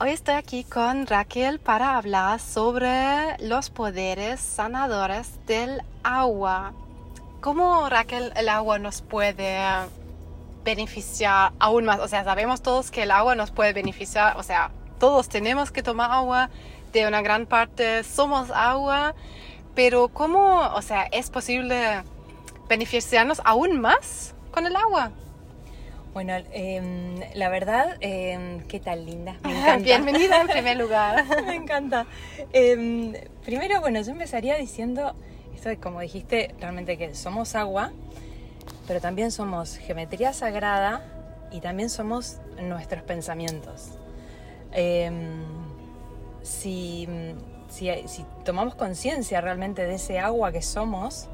Hoy estoy aquí con Raquel para hablar sobre los poderes sanadores del agua. ¿Cómo Raquel el agua nos puede beneficiar aún más? O sea, sabemos todos que el agua nos puede beneficiar, o sea, todos tenemos que tomar agua, de una gran parte somos agua, pero ¿cómo, o sea, es posible beneficiarnos aún más con el agua? Bueno, em, la verdad, em, ¿qué tal, linda? Me encanta. Bienvenida en primer lugar. Me encanta. Em, primero, bueno, yo empezaría diciendo, esto como dijiste, realmente que somos agua, pero también somos geometría sagrada y también somos nuestros pensamientos. si, si, si tomamos conciencia realmente de ese agua que somos,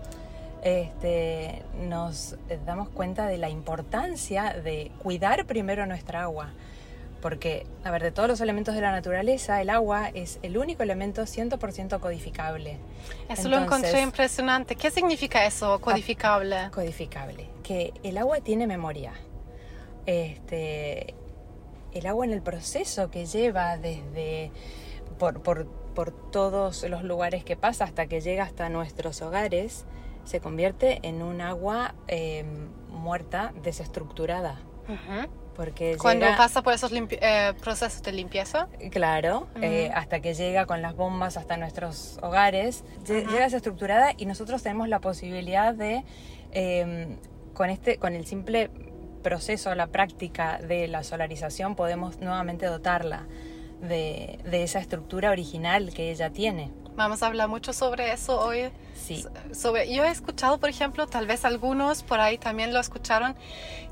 este, nos damos cuenta de la importancia de cuidar primero nuestra agua. Porque, a ver, de todos los elementos de la naturaleza, el agua es el único elemento 100% codificable. Eso lo encontré impresionante. ¿Qué significa eso, codificable? Codificable. Que el agua tiene memoria. Este, el agua en el proceso que lleva desde por, por, por todos los lugares que pasa hasta que llega hasta nuestros hogares, se convierte en un agua em, muerta, desestructurada. Porque Cuando pasa por esos eh, procesos de limpieza. Claro, eh, hasta que llega con las bombas hasta nuestros hogares, llega desestructurada y nosotros tenemos la posibilidad de, em, con, este, con el simple proceso, la práctica de la solarización, podemos nuevamente dotarla de, de esa estructura original que ella tiene. Vamos a hablar mucho sobre eso hoy. Sí. Sobre, yo he escuchado, por ejemplo, tal vez algunos por ahí también lo escucharon,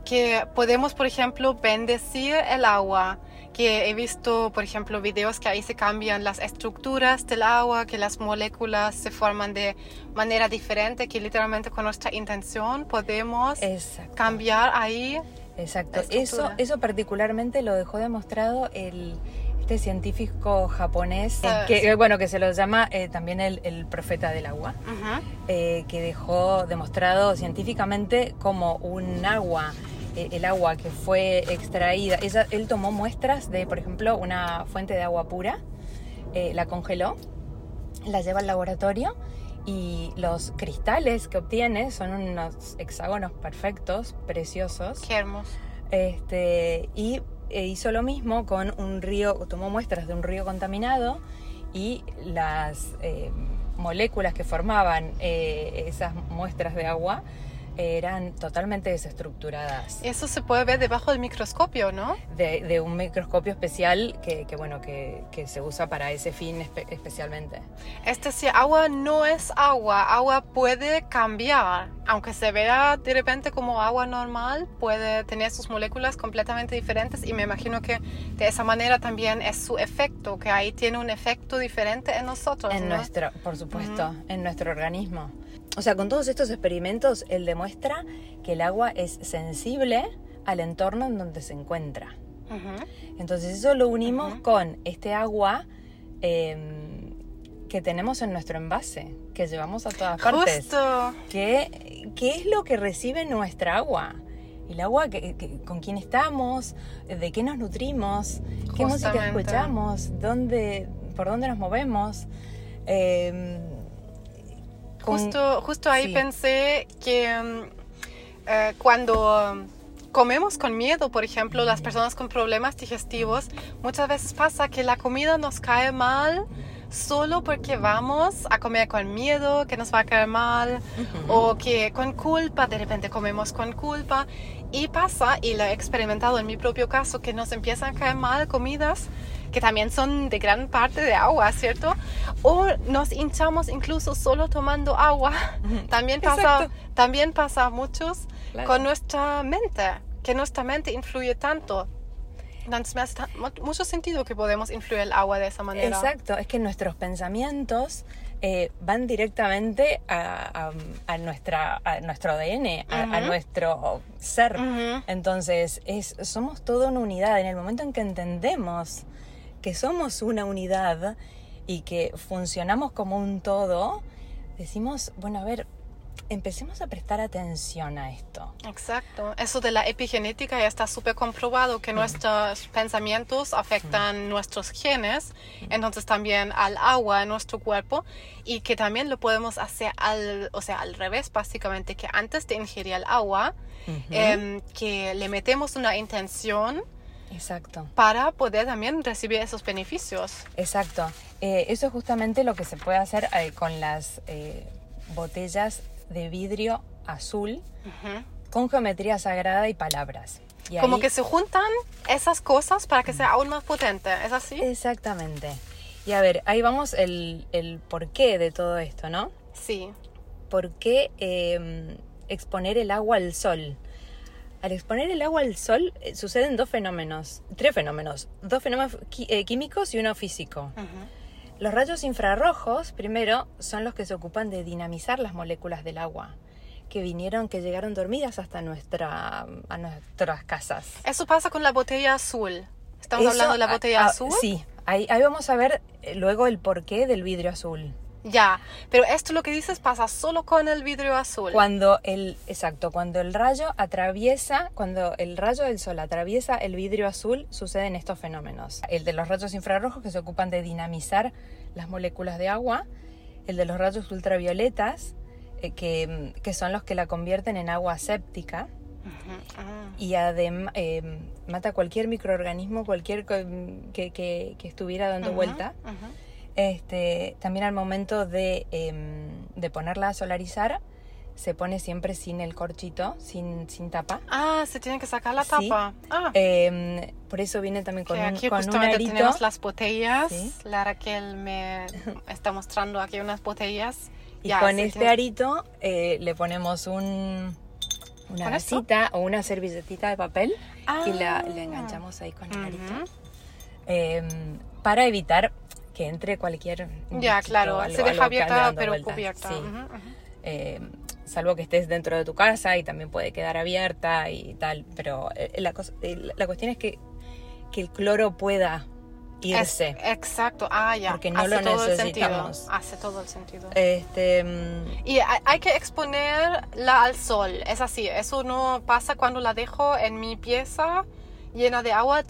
que podemos, por ejemplo, bendecir el agua. Que he visto, por ejemplo, videos que ahí se cambian las estructuras del agua, que las moléculas se forman de manera diferente, que literalmente con nuestra intención podemos cambiar ahí. Exacto. Eso, eso particularmente lo dejó demostrado el este científico japonés, ah, que, bueno, que se lo llama eh, también el, profeta del agua, eh, que dejó demostrado científicamente como un agua, eh, el agua que fue extraída, él tomó muestras de, por ejemplo, una fuente de agua pura, la congeló, la lleva al laboratorio y los cristales que obtiene son unos hexágonos perfectos, preciosos. Qué hermoso. Este, y e hizo lo mismo con un río, tomó muestras de un río contaminado y las eh, moléculas que formaban eh, esas muestras de agua eran totalmente desestructuradas. Eso se puede ver debajo del microscopio, ¿no? De, un microscopio especial que, bueno, que, se usa para ese fin especialmente. Es decir, agua no es agua, agua puede cambiar, aunque se vea de repente como agua normal, puede tener sus moléculas completamente diferentes y me imagino que de esa manera también es su efecto, que ahí tiene un efecto diferente en nosotros. En nuestro, por supuesto, en nuestro organismo. O sea, con todos estos experimentos, él demuestra que el agua es sensible al entorno en donde se encuentra. Entonces eso lo unimos con este agua em, que tenemos en nuestro envase, que llevamos a todas partes. Justo. ¿Qué, es lo que recibe nuestra agua? El agua, con quién estamos, de qué nos nutrimos, qué música escuchamos, dónde, por dónde nos movemos. Eh, Justo, justo ahí pensé que mm, eh, cuando comemos con miedo, por ejemplo, las personas con problemas digestivos, muchas veces pasa que la comida nos cae mal solo porque vamos a comer con miedo, que nos va a caer mal, o que con culpa, de repente comemos con culpa. Y pasa, y lo he experimentado en mi propio caso, que nos empiezan a caer mal comidas que también son de gran parte de agua, ¿cierto? O nos hinchamos incluso solo tomando agua. También pasa, también pasa a muchos con nuestra mente, que nuestra mente influye tanto. Entonces me hace mucho sentido que podemos influir el agua de esa manera. Exacto, es que nuestros pensamientos eh, van directamente a, nuestra, a nuestro ADN, a, nuestro ser. Entonces, es, somos toda una unidad. En el momento en que entendemos que somos una unidad y que funcionamos como un todo, decimos, bueno, a ver, empecemos a prestar atención a esto. Exacto. Eso de la epigenética ya está súper comprobado que nuestros pensamientos afectan nuestros genes, entonces también al agua en nuestro cuerpo y que también lo podemos hacer al, o sea, al revés, básicamente, que antes de ingerir el agua, em, que le metemos una intención. Exacto. Para poder también recibir esos beneficios. Exacto. Eh, eso es justamente lo que se puede hacer eh, con las eh, botellas de vidrio azul con geometría sagrada y palabras. Como que se juntan esas cosas para que sea aún más potente, ¿es así? Exactamente. Y a ver, ahí vamos el, el porqué de todo esto, ¿no? Sí. ¿Por qué em, exponer el agua al sol? Al exponer el agua al sol eh, suceden dos fenómenos, tres fenómenos, dos fenómenos eh, químicos y uno físico. Los rayos infrarrojos, primero, son los que se ocupan de dinamizar las moléculas del agua que vinieron, que llegaron dormidas hasta nuestra, a nuestras casas. Eso pasa con la botella azul. ¿Estamos hablando de la botella azul? Sí, ahí, ahí vamos a ver eh, luego el porqué del vidrio azul. Ya, pero esto lo que dices pasa solo con el vidrio azul. Cuando el, exacto, cuando el rayo atraviesa, cuando el rayo del sol atraviesa el vidrio azul, suceden estos fenómenos. El de los rayos infrarrojos que se ocupan de dinamizar las moléculas de agua, el de los rayos ultravioletas, eh, que, que, son los que la convierten en agua séptica. Ah. Y además eh, mata cualquier microorganismo, cualquier que, que, estuviera dando vuelta. Este, también al momento de, em, de ponerla a solarizar, se pone siempre sin el corchito, sin, sin tapa. Ah, se tiene que sacar la tapa. Ah. Em, por eso viene también con, un, aquí con tenemos las botellas. La Raquel me está mostrando aquí unas botellas. Y con este arito eh, le ponemos un, una vasita o una servilletita de papel y la, ah. enganchamos ahí con el arito. Em, para evitar que entre cualquier... Ya, claro, se deja abierta pero cubierta. Eh, salvo que estés dentro de tu casa y también puede quedar abierta y tal, pero eh, la, eh, la cuestión es que, que el cloro pueda irse. exacto, ah, ya. Porque no lo necesitamos. Hace todo el sentido. Este, mm, y hay que exponerla al sol, es así. Eso no pasa cuando la dejo en mi pieza llena de agua,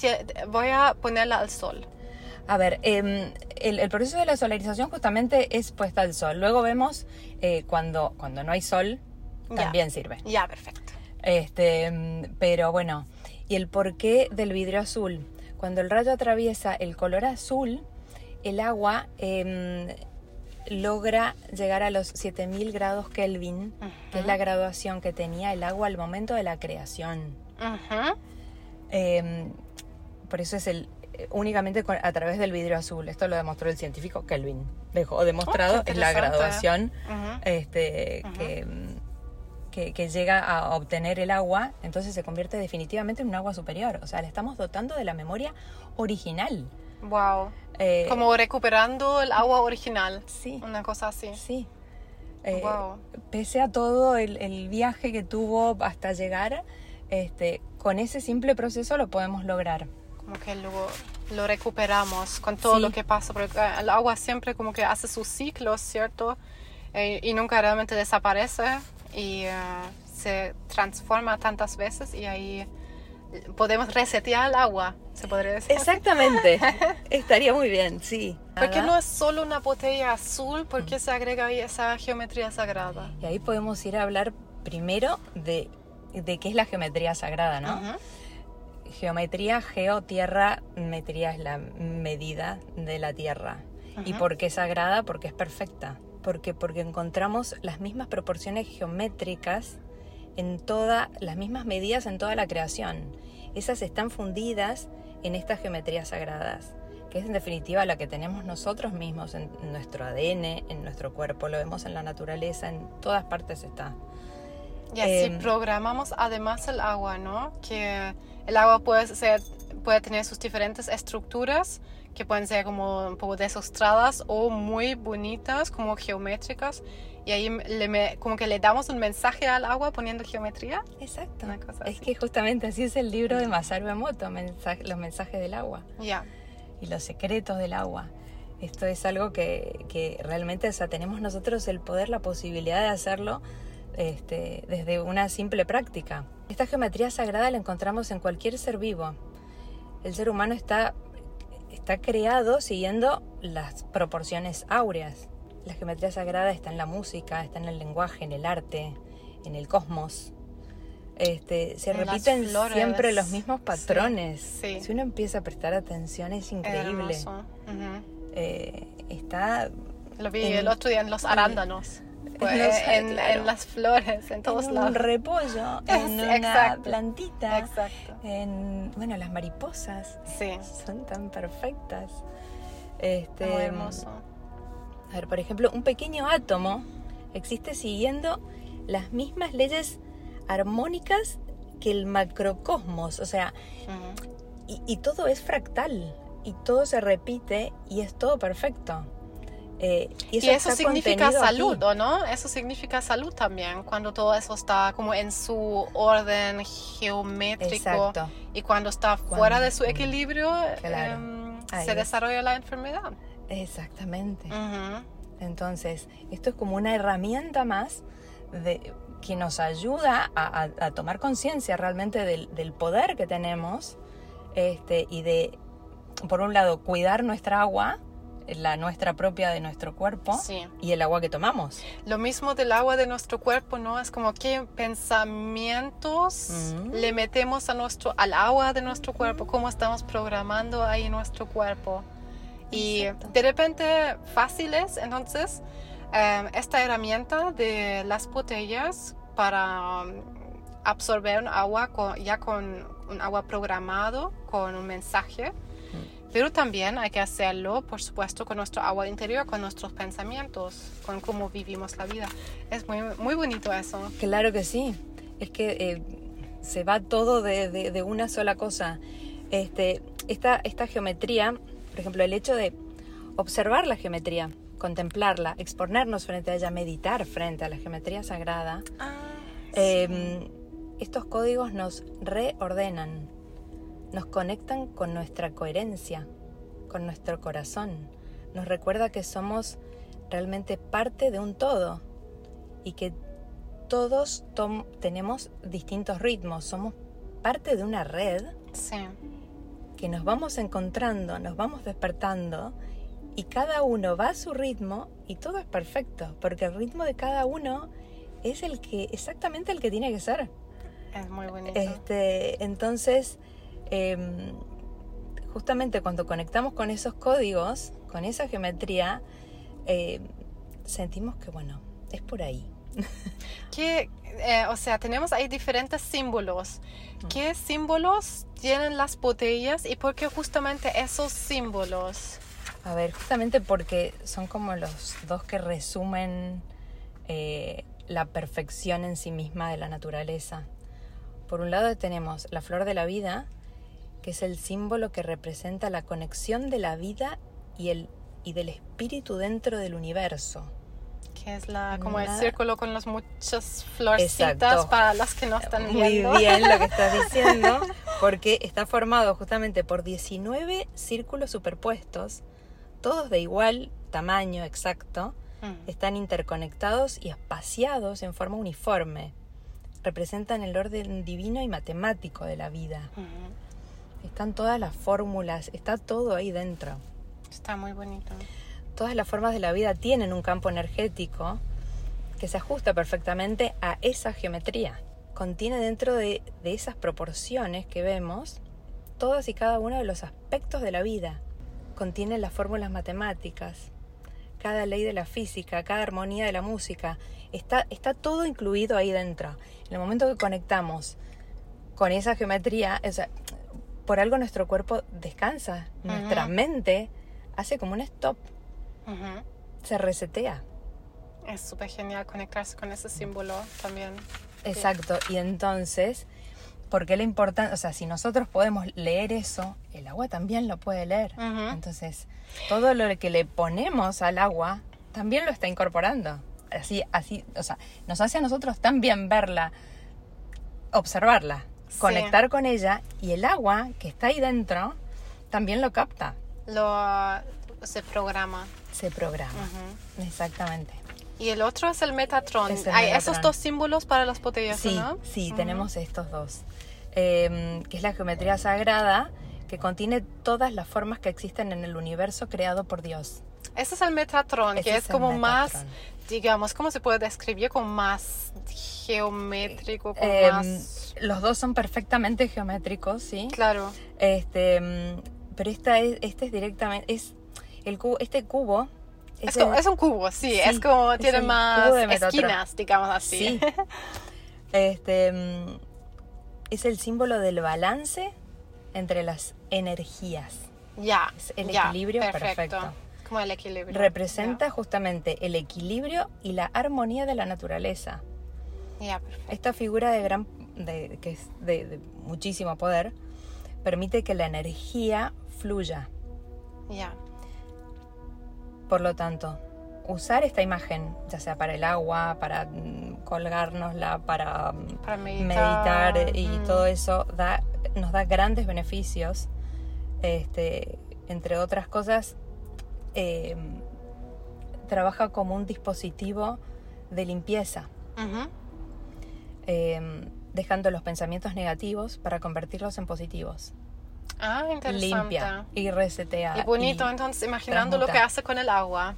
voy a ponerla al sol. A ver, em, el, proceso de la solarización justamente es puesta al sol. Luego vemos eh, cuando, cuando no hay sol, también sirve. Ya, perfecto. Este, em, pero bueno, y el porqué del vidrio azul. Cuando el rayo atraviesa el color azul, el agua em, logra llegar a los 7000 grados Kelvin, que es la graduación que tenía el agua al momento de la creación. por eso es el, únicamente a través del vidrio azul. Esto lo demostró el científico Kelvin. Dejó demostrado oh, es la graduación este, que, que, llega a obtener el agua, entonces se convierte definitivamente en un agua superior. O sea, le estamos dotando de la memoria original. Wow. Eh, Como recuperando el agua original. Sí. Una cosa así. Sí. Eh, pese a todo el, el, viaje que tuvo hasta llegar, este, con ese simple proceso lo podemos lograr como que lo, lo recuperamos con todo lo que pasa, porque el agua siempre como que hace sus ciclos, ¿cierto? Eh, y nunca realmente desaparece y eh, se transforma tantas veces y ahí podemos resetear el agua, se podría decir. Exactamente, estaría muy bien, sí. Porque no es solo una botella azul, ¿por qué se agrega ahí esa geometría sagrada? Y ahí podemos ir a hablar primero de, de qué es la geometría sagrada, ¿no? Geometría, geo, tierra, metría es la medida de la tierra. ¿Y por qué es sagrada? Porque es perfecta. Porque, porque encontramos las mismas proporciones geométricas en todas, las mismas medidas en toda la creación. Esas están fundidas en estas geometrías sagradas, que es en definitiva la que tenemos nosotros mismos en nuestro ADN, en nuestro cuerpo, lo vemos en la naturaleza, en todas partes está. Y así em, programamos además el agua, ¿no? Que el agua puede, ser, puede tener sus diferentes estructuras que pueden ser como un poco desostradas o muy bonitas, como geométricas. Y ahí le como que le damos un mensaje al agua poniendo geometría. Exacto. es que justamente así es el libro de Masaru Emoto, los mensajes del agua. Ya. Y los secretos del agua. Esto es algo que, que realmente o sea, tenemos nosotros el poder, la posibilidad de hacerlo este, desde una simple práctica. Esta geometría sagrada la encontramos en cualquier ser vivo. El ser humano está, está creado siguiendo las proporciones áureas. La geometría sagrada está en la música, está en el lenguaje, en el arte, en el cosmos. Este, se repiten siempre los mismos patrones. Si uno empieza a prestar atención es increíble. Eh, está... Lo vi el otro día en los arándanos. Pues, en, las flores, en todos en lados. Un repollo, en una plantita, Exacto. en bueno, las mariposas. Sí. Son tan perfectas. Este, Muy hermoso. A ver, por ejemplo, un pequeño átomo existe siguiendo las mismas leyes armónicas que el macrocosmos, o sea, y, todo es fractal, y todo se repite y es todo perfecto. Eh, y eso, significa salud, ¿o no? Eso significa salud también, cuando todo eso está como en su orden geométrico y cuando está fuera de su equilibrio, em, se desarrolla la enfermedad. Exactamente. Entonces, esto es como una herramienta más de, que nos ayuda a, tomar conciencia realmente del, poder que tenemos este, y de, por un lado, cuidar nuestra agua, la nuestra propia de nuestro cuerpo y el agua que tomamos. Lo mismo del agua de nuestro cuerpo, ¿no? Es como qué pensamientos mm. le metemos a nuestro, al agua de nuestro cuerpo, cómo estamos programando ahí nuestro cuerpo. Y de repente fáciles, entonces Em, esta herramienta de las botellas para um, absorber agua ya con un agua programado, con un mensaje. Pero también hay que hacerlo, por supuesto, con nuestro agua interior, con nuestros pensamientos, con cómo vivimos la vida. Es muy, muy bonito eso. Claro que sí. Es que eh, se va todo de, de, una sola cosa. Este, esta, esta geometría, por ejemplo, el hecho de observar la geometría, contemplarla, exponernos frente a ella, meditar frente a la geometría sagrada, ah, em, estos códigos nos reordenan, nos conectan con nuestra coherencia, con nuestro corazón, nos recuerda que somos realmente parte de un todo y que todos tenemos distintos ritmos, somos parte de una red que nos vamos encontrando, nos vamos despertando y cada uno va a su ritmo y todo es perfecto, porque el ritmo de cada uno es el que exactamente el que tiene que ser. Es muy bonito. Este, entonces, em, justamente cuando conectamos con esos códigos, con esa geometría, em, sentimos que bueno, es por ahí. que, eh, o sea, tenemos ahí diferentes símbolos. Mm. ¿Qué símbolos tienen las botellas y por qué justamente esos símbolos? A ver, justamente porque son como los dos que resumen eh, la perfección en sí misma de la naturaleza. Por un lado tenemos la flor de la vida, que es el símbolo que representa la conexión de la vida y, el, y del espíritu dentro del universo. Que es la, como el círculo con las muchas florcitas para las que no están viendo. Muy bien lo que estás diciendo, porque está formado justamente por 19 círculos superpuestos todos de igual tamaño exacto, mm. están interconectados y espaciados en forma uniforme. Representan el orden divino y matemático de la vida. Mm. Están todas las fórmulas, está todo ahí dentro. Está muy bonito. Todas las formas de la vida tienen un campo energético que se ajusta perfectamente a esa geometría. Contiene dentro de, de esas proporciones que vemos todos y cada uno de los aspectos de la vida contiene las fórmulas matemáticas, cada ley de la física, cada armonía de la música, está, está todo incluido ahí dentro. En el momento que conectamos con esa geometría, por algo nuestro cuerpo descansa, nuestra mente hace como un stop, se resetea. Es súper genial conectarse con ese símbolo también. Exacto, y entonces porque la importancia, o sea, si nosotros podemos leer eso, el agua también lo puede leer. Entonces, todo lo que le ponemos al agua también lo está incorporando. Así, así, o sea, nos hace a nosotros también verla, observarla, conectar con ella y el agua que está ahí dentro también lo capta. Lo se programa. Se programa, exactamente. Y el otro es el Metatron. Hay esos dos símbolos para las botellas, sí, ¿no? Sí, tenemos estos dos. Em, que es la geometría sagrada que contiene todas las formas que existen en el universo creado por Dios. Ese es el Metatron, que es, como más, digamos, ¿cómo se puede describir? Como más geométrico, em, Los dos son perfectamente geométricos, ¿sí? Claro. Este, em, pero esta es, este es directamente, es el cubo, este cubo es, un cubo, sí, es como tiene más esquinas, digamos así. Este es el símbolo del balance entre las energías. Ya. Es el equilibrio perfecto. Como el equilibrio. Representa justamente el equilibrio y la armonía de la naturaleza. Esta figura de gran de, que es de, muchísimo poder permite que la energía fluya. Ya. Por lo tanto, usar esta imagen, ya sea para el agua, para mm, colgárnosla, para, mm, meditar. y mm. todo eso, da, nos da grandes beneficios. Este, entre otras cosas, em, trabaja como un dispositivo de limpieza, em, dejando los pensamientos negativos para convertirlos en positivos. Ah, interesante. Limpia y resetea. Y bonito, entonces, imaginando lo que hace con el agua.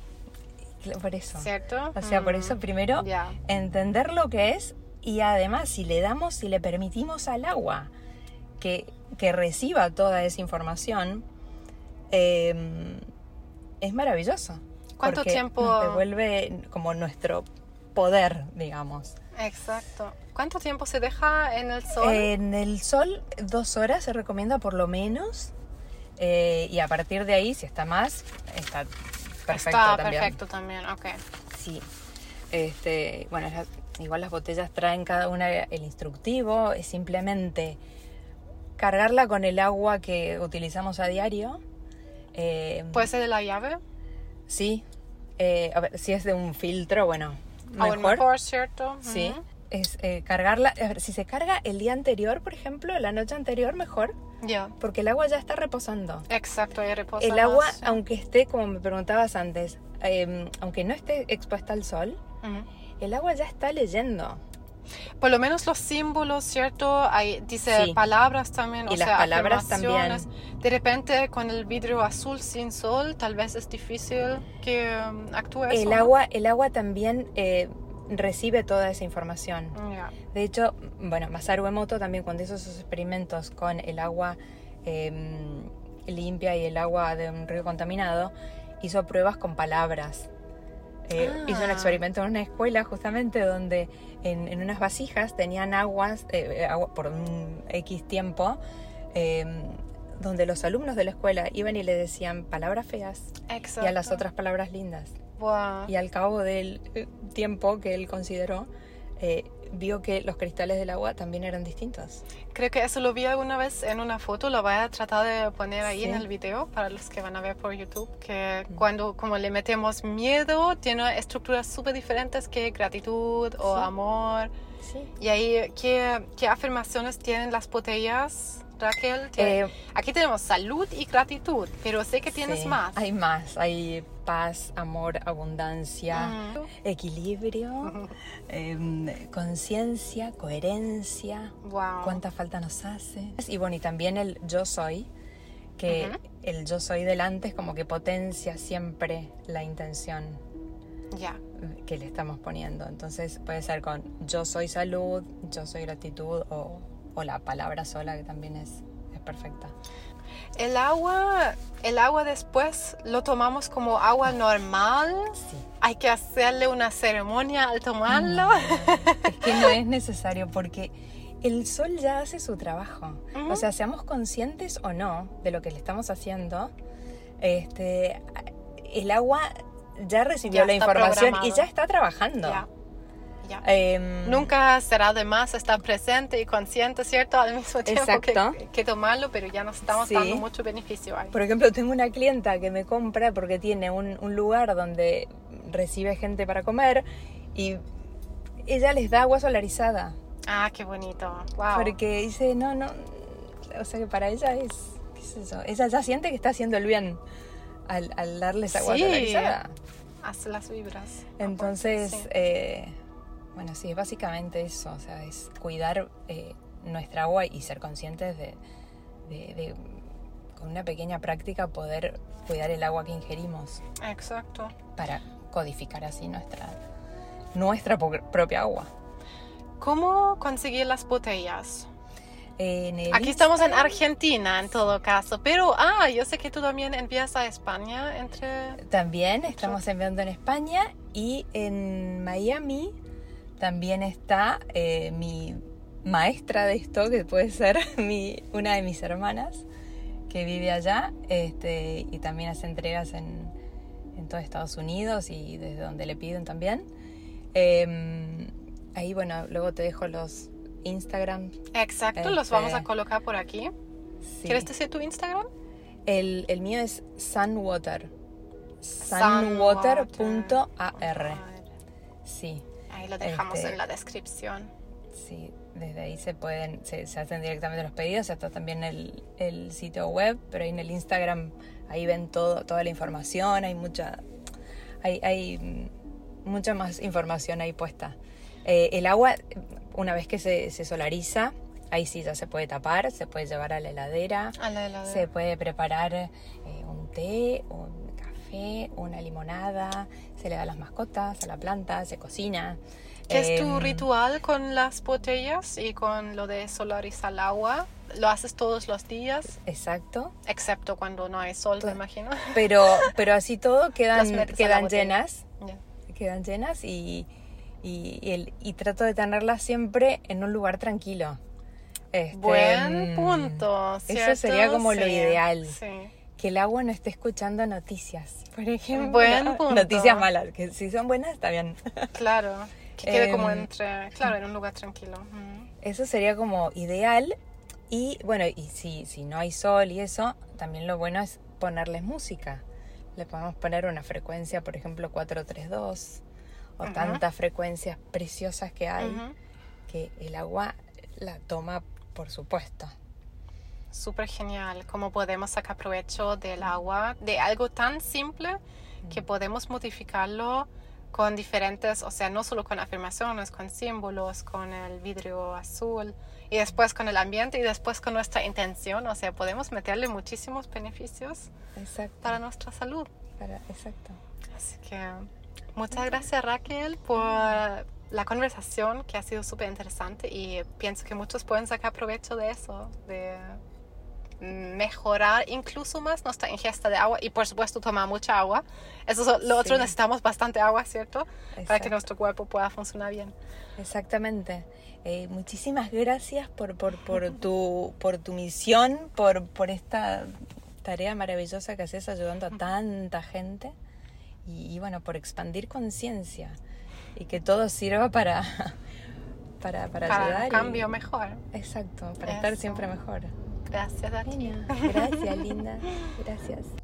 Por eso. ¿Cierto? O sea, por eso mm, primero entender lo que es y además si le damos, si le permitimos al agua que, que reciba toda esa información, em, es maravilloso. ¿Cuánto tiempo? Nos devuelve como nuestro poder, digamos. Exacto. ¿Cuánto tiempo se deja en el sol? En el sol, dos horas se recomienda por lo menos. Eh, y a partir de ahí, si está más, está perfecto está también. perfecto también, ok. Sí. Este, bueno, igual las botellas traen cada una el instructivo, es simplemente cargarla con el agua que utilizamos a diario. Eh, ¿Puede ser de la llave? Sí. Eh, a ver, si es de un filtro, bueno, mejor. mejor, ¿cierto? Sí. Es eh, cargarla, a ver, si se carga el día anterior, por ejemplo, la noche anterior, mejor. Ya. Porque el agua ya está reposando. Exacto, ya reposa. El agua, aunque esté, como me preguntabas antes, em, aunque no esté expuesta al sol, el agua ya está leyendo. Por lo menos los símbolos, ¿cierto? Hay, dice palabras también, y las palabras también. De repente, con el vidrio azul sin sol, tal vez es difícil que um, actúe el Agua, el agua también eh, recibe toda esa información. De hecho, bueno, Masaru Emoto también cuando hizo sus experimentos con el agua em, limpia y el agua de un río contaminado, hizo pruebas con palabras. Eh, hizo un ah. experimento en una escuela justamente donde en, unas vasijas tenían aguas eh, agua por un X tiempo em, donde los alumnos de la escuela iban y le decían palabras feas y a las otras palabras lindas. Y al cabo del eh, tiempo que él consideró, vio que los cristales del agua también eran distintos. Creo que eso lo vi alguna vez en una foto, lo voy a tratar de poner ahí en el video para los que van a ver por YouTube, que mm. cuando como le metemos miedo, tiene estructuras súper diferentes que gratitud o amor. Y ahí, ¿qué, ¿qué afirmaciones tienen las botellas? Raquel, eh, aquí tenemos salud y gratitud, pero sé que tienes más. Hay más, hay paz, amor, abundancia, equilibrio, em, conciencia, coherencia, cuánta falta nos hace. Y bueno, y también el yo soy, que el yo soy delante es como que potencia siempre la intención. que le estamos poniendo. Entonces puede ser con yo soy salud, yo soy gratitud o o la palabra sola que también es, es perfecta. El agua, el agua después lo tomamos como agua normal. Sí. Hay que hacerle una ceremonia al tomarlo. es que no es necesario porque el sol ya hace su trabajo. O sea, seamos conscientes o no de lo que le estamos haciendo, este, el agua ya recibió la información y ya está trabajando. Em, Nunca será de más estar presente y consciente, ¿cierto? Al mismo tiempo que, tomarlo, pero ya nos estamos dando mucho beneficio ahí. Por ejemplo, tengo una clienta que me compra porque tiene un, lugar donde recibe gente para comer y ella les da agua solarizada. Ah, qué bonito. Wow. Porque dice, no, no, o sea que para ella es, ¿qué es eso? Ella ya siente que está haciendo el bien al, al darles agua solarizada. hace las vibras. Entonces, eh, bueno, sí, es básicamente eso, o sea, es cuidar eh, nuestra agua y ser conscientes de, de, con una pequeña práctica, poder cuidar el agua que ingerimos. Exacto. Para codificar así nuestra, nuestra propia agua. ¿Cómo conseguir las botellas? Aquí estamos en Argentina en todo caso, pero ah, yo sé que tú también envías a España entre... También estamos enviando en España y en Miami también está eh, mi maestra de esto, que puede ser mi, una de mis hermanas, que vive allá este, y también hace entregas en, en todo Estados Unidos y desde donde le piden también. Em, ahí, bueno, luego te dejo los Instagram. Exacto, los vamos a este, colocar por aquí. ¿Quieres decir tu Instagram? El, el mío es sunwater. Sunwater.ar. Sí. Ahí lo dejamos este, en la descripción. Sí, desde ahí se pueden, se, hacen directamente los pedidos, está también el, el, sitio web, pero ahí en el Instagram ahí ven todo, toda la información, hay mucha, hay, hay mucha más información ahí puesta. Eh, el agua, una vez que se, solariza, ahí sí ya se puede tapar, se puede llevar a la heladera, se puede preparar eh, un té, un café, una limonada, se le da a las mascotas, a la planta, se cocina. ¿Qué es tu em, ritual con las botellas y con lo de solarizar el agua? ¿Lo haces todos los días? Exacto. Excepto cuando no hay sol, me imagino. Pero, pero así todo quedan, quedan llenas. Quedan llenas y y, y, trato de tenerla siempre en un lugar tranquilo. Este, Buen mm, punto. Eso sería como lo ideal. Que el agua no esté escuchando noticias, por ejemplo. Buen punto. Noticias malas, que si son buenas está bien. Claro, que quede como em, entre, claro, en un lugar tranquilo. Eso sería como ideal. Y bueno, y si, si no hay sol y eso, también lo bueno es ponerles música. Le podemos poner una frecuencia, por ejemplo, 432 o tantas frecuencias preciosas que hay, que el agua la toma por supuesto. Súper genial, cómo podemos sacar provecho del agua, de algo tan simple que podemos modificarlo con diferentes, o sea, no solo con afirmaciones, con símbolos, con el vidrio azul y después con el ambiente y después con nuestra intención, o sea, podemos meterle muchísimos beneficios para nuestra salud. exacto. Así que Muchas gracias Raquel por la conversación que ha sido súper interesante y pienso que muchos pueden sacar provecho de eso, de mejorar incluso más nuestra ingesta de agua y por supuesto tomar mucha agua. Eso es lo otro, necesitamos bastante agua, ¿cierto? Para que nuestro cuerpo pueda funcionar bien. Exactamente. Eh, muchísimas gracias por, por, por, tu, por tu misión, por, por esta tarea maravillosa que haces ayudando a tanta gente y, bueno, por expandir conciencia y que todo sirva para, para, para, para ayudar. un cambio mejor. Exacto, para estar siempre mejor. Gracias, Dani. Gracias, linda. Gracias.